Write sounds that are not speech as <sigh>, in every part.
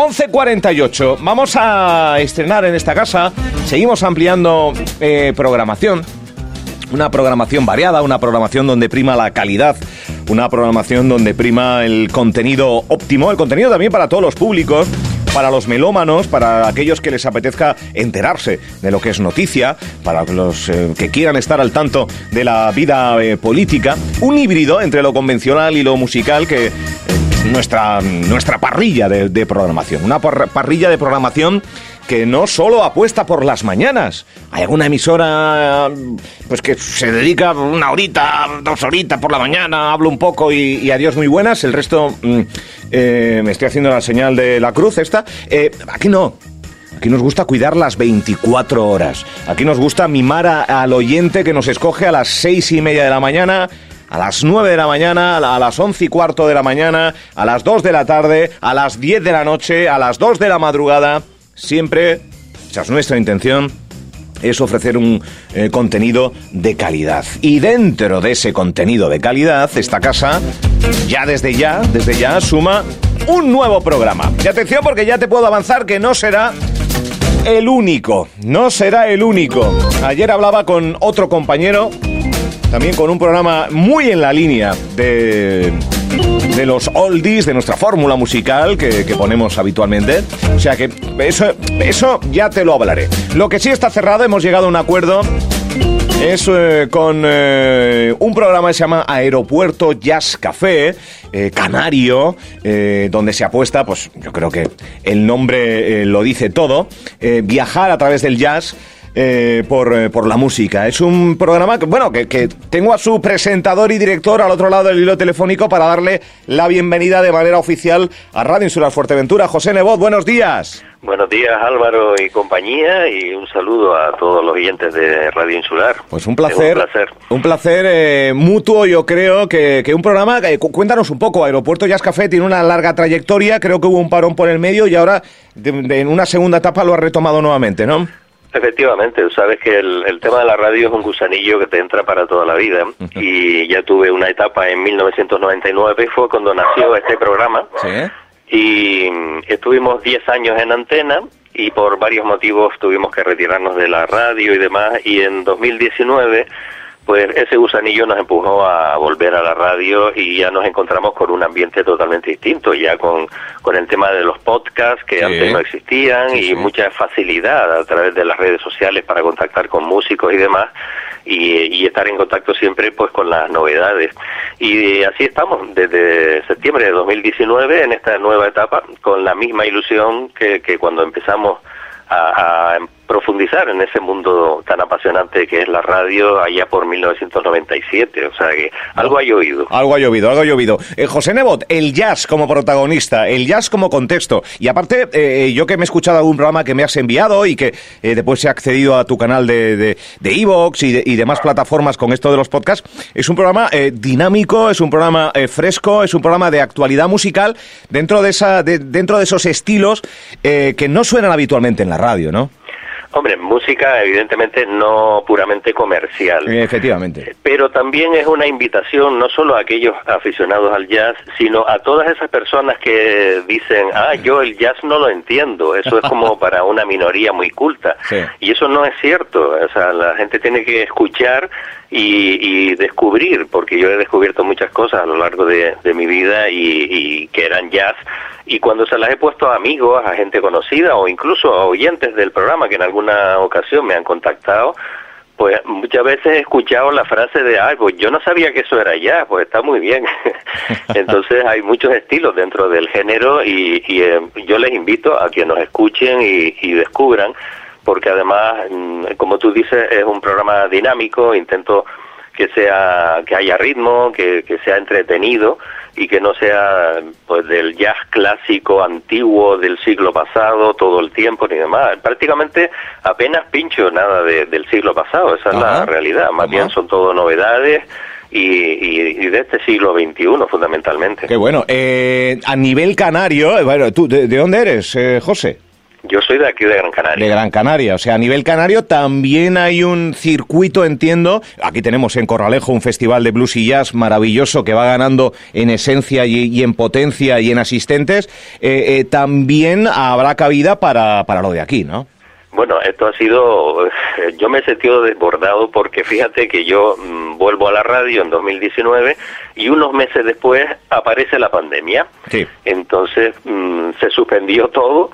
11.48. Vamos a estrenar en esta casa. Seguimos ampliando eh, programación. Una programación variada, una programación donde prima la calidad, una programación donde prima el contenido óptimo, el contenido también para todos los públicos para los melómanos, para aquellos que les apetezca enterarse de lo que es noticia, para los eh, que quieran estar al tanto de la vida eh, política, un híbrido entre lo convencional y lo musical que eh, nuestra, nuestra parrilla de, programación, una parrilla de programación que no solo apuesta por las mañanas. Hay alguna emisora pues que se dedica una horita, dos horitas por la mañana, hablo un poco y, adiós muy buenas. El resto mm, eh, me estoy haciendo la señal de la cruz esta. Eh, aquí no. Aquí nos gusta cuidar las 24 horas. Aquí nos gusta mimar al oyente que nos escoge a las seis y media de la mañana a las 9 de la mañana, a las once y cuarto de la mañana, a las 2 de la tarde, a las 10 de la noche, a las 2 de la madrugada. Siempre, es nuestra intención, es ofrecer un eh, contenido de calidad. Y dentro de ese contenido de calidad, esta casa, ya desde ya, desde ya, suma un nuevo programa. Y atención porque ya te puedo avanzar que no será el único, no será el único. Ayer hablaba con otro compañero, también con un programa muy en la línea de de los oldies, de nuestra fórmula musical que, ponemos habitualmente. O sea que eso, eso ya te lo hablaré. Lo que sí está cerrado, hemos llegado a un acuerdo es eh, con eh, un programa que se llama Aeropuerto Jazz Café, eh, canario, donde se apuesta, pues yo creo que el nombre lo dice todo, viajar a través del jazz eh, por, eh, por, la música. Es un programa que, bueno, que, que, tengo a su presentador y director al otro lado del hilo telefónico para darle la bienvenida de manera oficial a Radio Insular Fuerteventura. José Nebot, buenos días. Buenos días Álvaro y compañía y un saludo a todos los oyentes de Radio Insular. Pues un placer. un placer. Un placer eh, mutuo, yo creo, que, que un programa... cuéntanos un poco, Aeropuerto Jazz Café tiene una larga trayectoria, creo que hubo un parón por el medio y ahora en una segunda etapa lo ha retomado nuevamente, ¿no? Efectivamente, sabes que el, tema de la radio es un gusanillo que te entra para toda la vida. Y ya tuve una etapa en 1999, fue cuando nació este programa. Y estuvimos 10 años en antena y por varios motivos tuvimos que retirarnos de la radio y demás. Y en 2019 pues ese gusanillo nos empujó a volver a la radio y ya nos encontramos con un ambiente totalmente distinto, ya con, con el tema de los podcasts que antes no existían y mucha facilidad a través de las redes sociales para contactar con músicos y demás y, estar en contacto siempre pues con las novedades. Y así estamos desde septiembre de 2019 en esta nueva etapa con la misma ilusión que, que cuando empezamos a, a profundizar en ese mundo tan apasionante que es la radio allá por 1997. O sea que algo ha llovido. Algo ha llovido, algo ha llovido. Eh, José Nebot, el jazz como protagonista, el jazz como contexto. Y aparte, eh, yo que me he escuchado algún programa que me has enviado y que eh, después he accedido a tu canal de de, de Evox y, y, demás plataformas con esto de los podcasts, es un programa dinámico, es un programa fresco, es un programa de actualidad musical dentro de, esa, de, dentro de esos estilos que no suenan habitualmente en la radio, ¿no? Hombre, música evidentemente no puramente comercial. Efectivamente. Pero también es una invitación no solo a aquellos aficionados al jazz, sino a todas esas personas que dicen, ah, yo el jazz no lo entiendo, eso es como <laughs> para una minoría muy culta. Y eso no es cierto, o sea, la gente tiene que escuchar y, descubrir, porque yo he descubierto muchas cosas a lo largo de, mi vida y que eran jazz y cuando se las he puesto a amigos, a gente conocida o incluso a oyentes del programa que en alguna ocasión me han contactado, pues muchas veces he escuchado la frase de algo, ah, yo no sabía que eso era ya, pues está muy bien. <laughs> Entonces hay muchos estilos dentro del género y, eh, yo les invito a que nos escuchen y, descubran, porque además, mm, como tú dices, es un programa dinámico, intento que sea que haya ritmo, que, que sea entretenido y que no sea pues del jazz clásico antiguo del siglo pasado todo el tiempo ni demás. Prácticamente apenas pincho nada del siglo pasado, esa es la realidad. Más bien son todo novedades. Y, de este siglo XXI fundamentalmente. Qué bueno. Eh, a nivel canario, bueno, ¿tú de, dónde eres, eh, José? Yo soy de aquí de Gran Canaria. De Gran Canaria, o sea, a nivel canario también hay un circuito, entiendo. Aquí tenemos en Corralejo un festival de blues y jazz maravilloso que va ganando en esencia y, en potencia y en asistentes. Eh, eh, también habrá cabida para, para lo de aquí, ¿no? Bueno, esto ha sido, <laughs> yo me he sentido desbordado porque fíjate que yo mm, vuelvo a la radio en 2019 y unos meses después aparece la pandemia. Sí. Entonces mm, se suspendió todo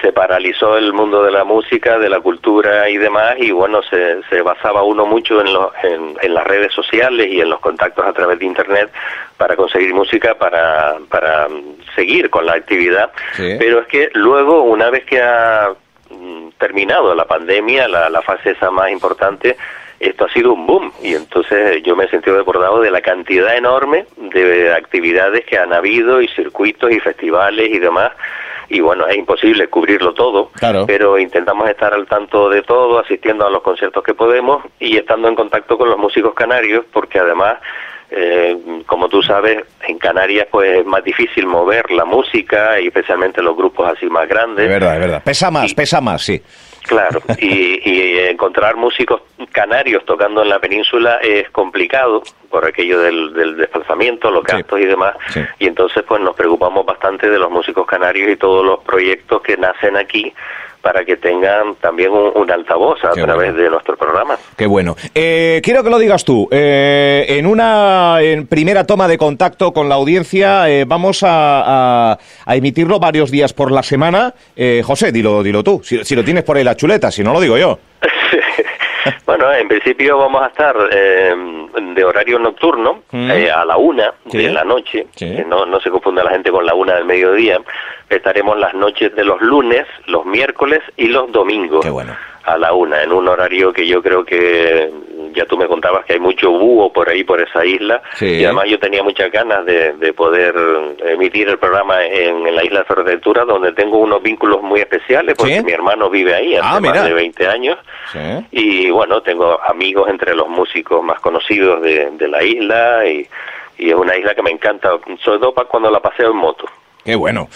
se paralizó el mundo de la música, de la cultura y demás, y bueno, se, se basaba uno mucho en, en, las redes sociales y en los contactos a través de Internet para conseguir música, para, para seguir con la actividad. Pero es que luego, una vez que ha mm, terminado la pandemia, la, la fase esa más importante, esto ha sido un boom y entonces yo me he sentido desbordado de la cantidad enorme de actividades que han habido y circuitos y festivales y demás y bueno, es imposible cubrirlo todo, pero intentamos estar al tanto de todo, asistiendo a los conciertos que podemos y estando en contacto con los músicos canarios, porque además eh, como tú sabes, en Canarias pues es más difícil mover la música y especialmente los grupos así más grandes. Es verdad, es verdad. Pesa más, pesa más, sí. Claro, y, encontrar músicos canarios tocando en la península es complicado por aquello del, desplazamiento, los gastos y demás. Y entonces pues nos preocupamos bastante de los músicos canarios y todos los proyectos que nacen aquí para que tengan también un, altavoz a través de nuestro programa. Qué bueno. Eh, quiero que lo digas tú. Eh, en una primera toma de contacto con la audiencia, eh, vamos a, emitirlo varios días por la semana. José, dilo, dilo tú. Si, lo tienes por ahí la chuleta, si no lo digo yo. <laughs> bueno, en principio vamos a estar de horario nocturno mm. a la una de la noche. No, no se confunda la gente con la una del mediodía estaremos las noches de los lunes, los miércoles y los domingos a la una, en un horario que yo creo que ya tú me contabas que hay mucho búho por ahí, por esa isla, y además yo tenía muchas ganas de, poder emitir el programa en, la isla de Fuerteventura, donde tengo unos vínculos muy especiales, porque mi hermano vive ahí hace ah, más de 20 años, y bueno, tengo amigos entre los músicos más conocidos de, la isla, y, y es una isla que me encanta, sobre todo para cuando la paseo en moto. Qué bueno.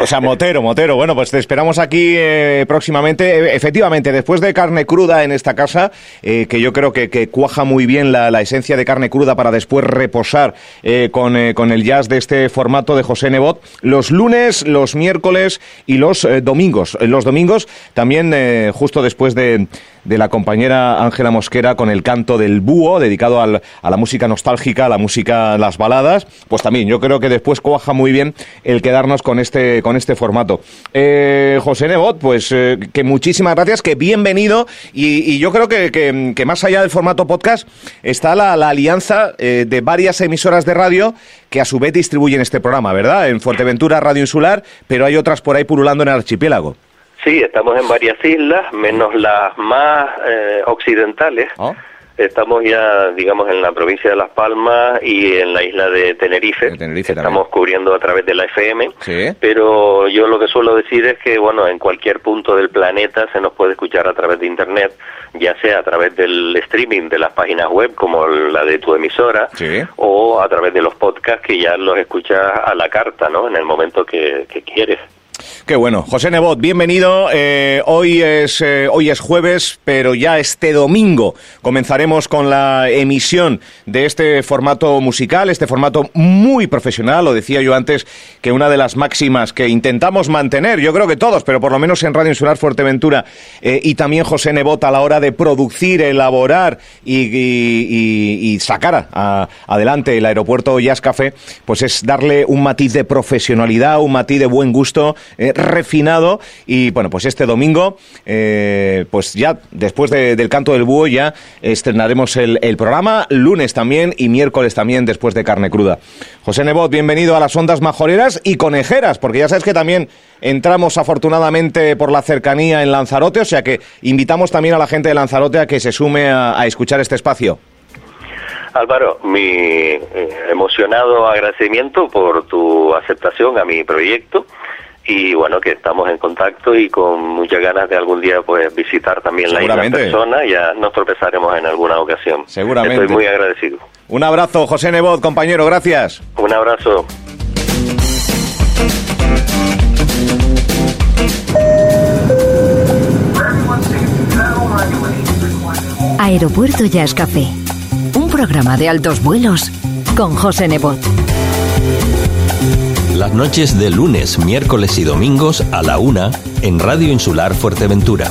o sea, Motero, Motero. Bueno, pues te esperamos aquí eh, próximamente. E, efectivamente, después de carne cruda en esta casa, eh, que yo creo que, cuaja muy bien la, esencia de carne cruda para después reposar eh, con, con, el jazz de este formato de José Nebot, los lunes, los miércoles y los domingos. Los domingos también justo después de de la compañera Ángela Mosquera con el canto del búho, dedicado al, a la música nostálgica, a la música, las baladas, pues también yo creo que después cuaja muy bien el quedarnos con este, con este formato. Eh, José Nebot, pues eh, que muchísimas gracias, que bienvenido y, yo creo que, que, más allá del formato podcast está la, alianza eh, de varias emisoras de radio que a su vez distribuyen este programa, ¿verdad? En Fuerteventura, Radio Insular, pero hay otras por ahí pululando en el archipiélago. Sí, estamos en varias islas, menos las más eh, occidentales. Oh. Estamos ya, digamos, en la provincia de Las Palmas y en la isla de Tenerife. Estamos cubriendo a través de la FM. Pero yo lo que suelo decir es que, bueno, en cualquier punto del planeta se nos puede escuchar a través de Internet, ya sea a través del streaming de las páginas web como la de tu emisora, o a través de los podcasts que ya los escuchas a la carta, ¿no? En el momento que quieres. Qué bueno. José Nebot, bienvenido. Eh, hoy, es, eh, hoy es jueves, pero ya este domingo comenzaremos con la emisión de este formato musical, este formato muy profesional. Lo decía yo antes que una de las máximas que intentamos mantener, yo creo que todos, pero por lo menos en Radio Insular Fuerteventura eh, y también José Nebot a la hora de producir, elaborar y, sacar adelante el aeropuerto Jazz Café, pues es darle un matiz de profesionalidad, un matiz de buen gusto eh, refinado y bueno, pues este domingo, eh, pues ya después del canto del búho ya estrenaremos el, programa, lunes también y miércoles también después de carne cruda. José Nebot, bienvenido a las ondas majoreras y conejeras, porque ya sabes que también entramos afortunadamente por la cercanía en Lanzarote, o sea que invitamos también a la gente de Lanzarote a que se sume a, escuchar este espacio. Álvaro, mi eh, emocionado agradecimiento por tu aceptación a mi proyecto y bueno, que estamos en contacto y con muchas ganas de algún día pues visitar también la isla en persona, ya nos tropezaremos en alguna ocasión. Seguramente. Estoy muy agradecido. Un abrazo, José Nebot, compañero, gracias. Un abrazo. Aeropuerto Jazz Café, un programa de altos vuelos con José Nebot. Las noches de lunes, miércoles y domingos a la una en Radio Insular Fuerteventura.